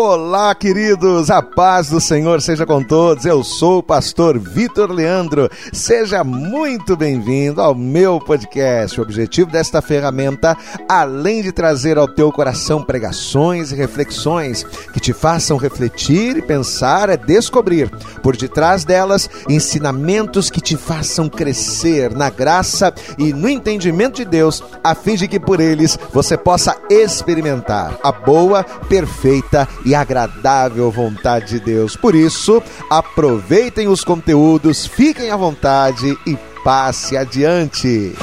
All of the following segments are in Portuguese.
Olá, queridos, a paz do Senhor seja com todos. Eu sou o pastor Vitor Leandro. Seja muito bem-vindo ao meu podcast. O objetivo desta ferramenta, além de trazer ao teu coração pregações e reflexões que te façam refletir e pensar, é descobrir por detrás delas ensinamentos que te façam crescer na graça e no entendimento de Deus, a fim de que por eles você possa experimentar a boa, perfeita e agradável vontade de Deus. Por isso, aproveitem os conteúdos, fiquem à vontade e passe adiante.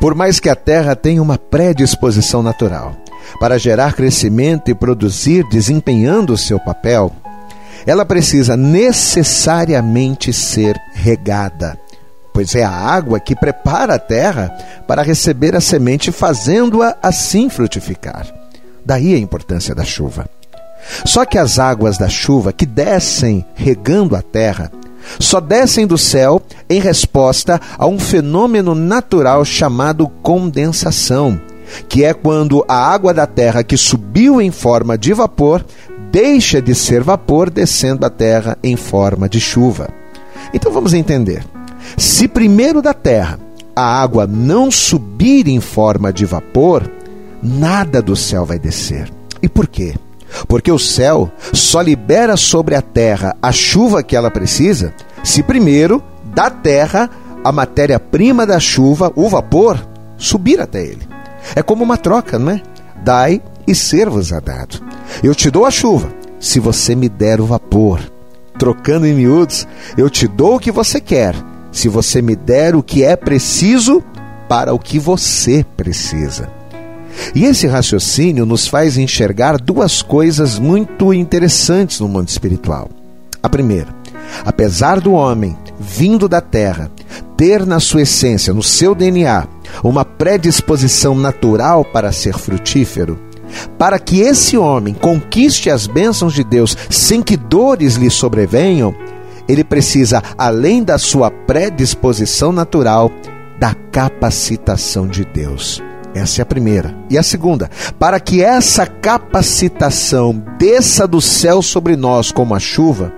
Por mais que a terra tenha uma predisposição natural para gerar crescimento e produzir desempenhando o seu papel, ela precisa necessariamente ser regada, pois é a água que prepara a terra para receber a semente, fazendo-a assim frutificar. Daí a importância da chuva. Só que as águas da chuva que descem regando a terra só descem do céu em resposta a um fenômeno natural chamado condensação, que é quando a água da terra que subiu em forma de vapor deixa de ser vapor descendo à terra em forma de chuva. Então vamos entender. Se primeiro da terra a água não subir em forma de vapor, nada do céu vai descer. E por quê? Porque o céu só libera sobre a terra a chuva que ela precisa se primeiro da terra a matéria-prima da chuva, o vapor, subir até ele. É como uma troca, não é? Dai e ser-vos-á dado. Eu te dou a chuva, se você me der o vapor. Trocando em miúdos, eu te dou o que você quer, se você me der o que é preciso para o que você precisa. E esse raciocínio nos faz enxergar duas coisas muito interessantes no mundo espiritual. A primeira, apesar do homem, vindo da terra, ter na sua essência, no seu DNA, uma predisposição natural para ser frutífero, para que esse homem conquiste as bênçãos de Deus sem que dores lhe sobrevenham, ele precisa, além da sua predisposição natural, da capacitação de Deus. Essa é a primeira. E a segunda, para que essa capacitação desça do céu sobre nós como a chuva,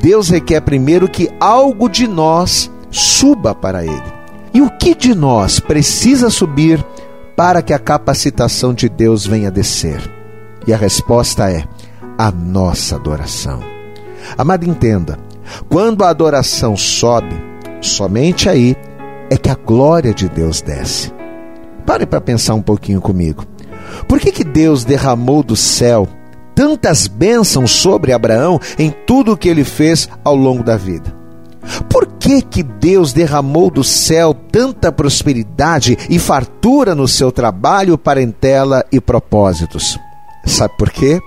Deus requer primeiro que algo de nós suba para Ele. E o que de nós precisa subir para que a capacitação de Deus venha descer? E a resposta é a nossa adoração. Amado, entenda: quando a adoração sobe, somente aí é que a glória de Deus desce. Pare para pensar um pouquinho comigo. Por que, que Deus derramou do céu tantas bênçãos sobre Abraão em tudo o que ele fez ao longo da vida? Por que, que Deus derramou do céu tanta prosperidade e fartura no seu trabalho, parentela e propósitos? Sabe por quê?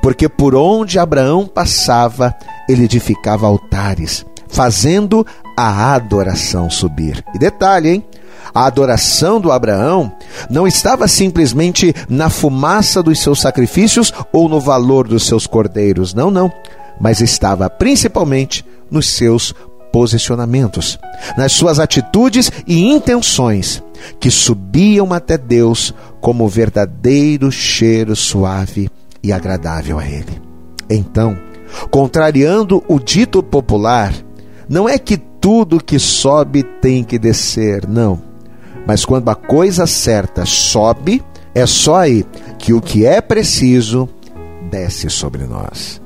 Porque por onde Abraão passava, ele edificava altares, fazendo a adoração subir. E detalhe, hein? A adoração do Abraão não estava simplesmente na fumaça dos seus sacrifícios ou no valor dos seus cordeiros, não, não, mas estava principalmente nos seus posicionamentos, nas suas atitudes e intenções, que subiam até Deus como verdadeiro cheiro suave e agradável a Ele. Então, contrariando o dito popular, não é que tudo que sobe tem que descer, não. Mas quando a coisa certa sobe, é só aí que o que é preciso desce sobre nós.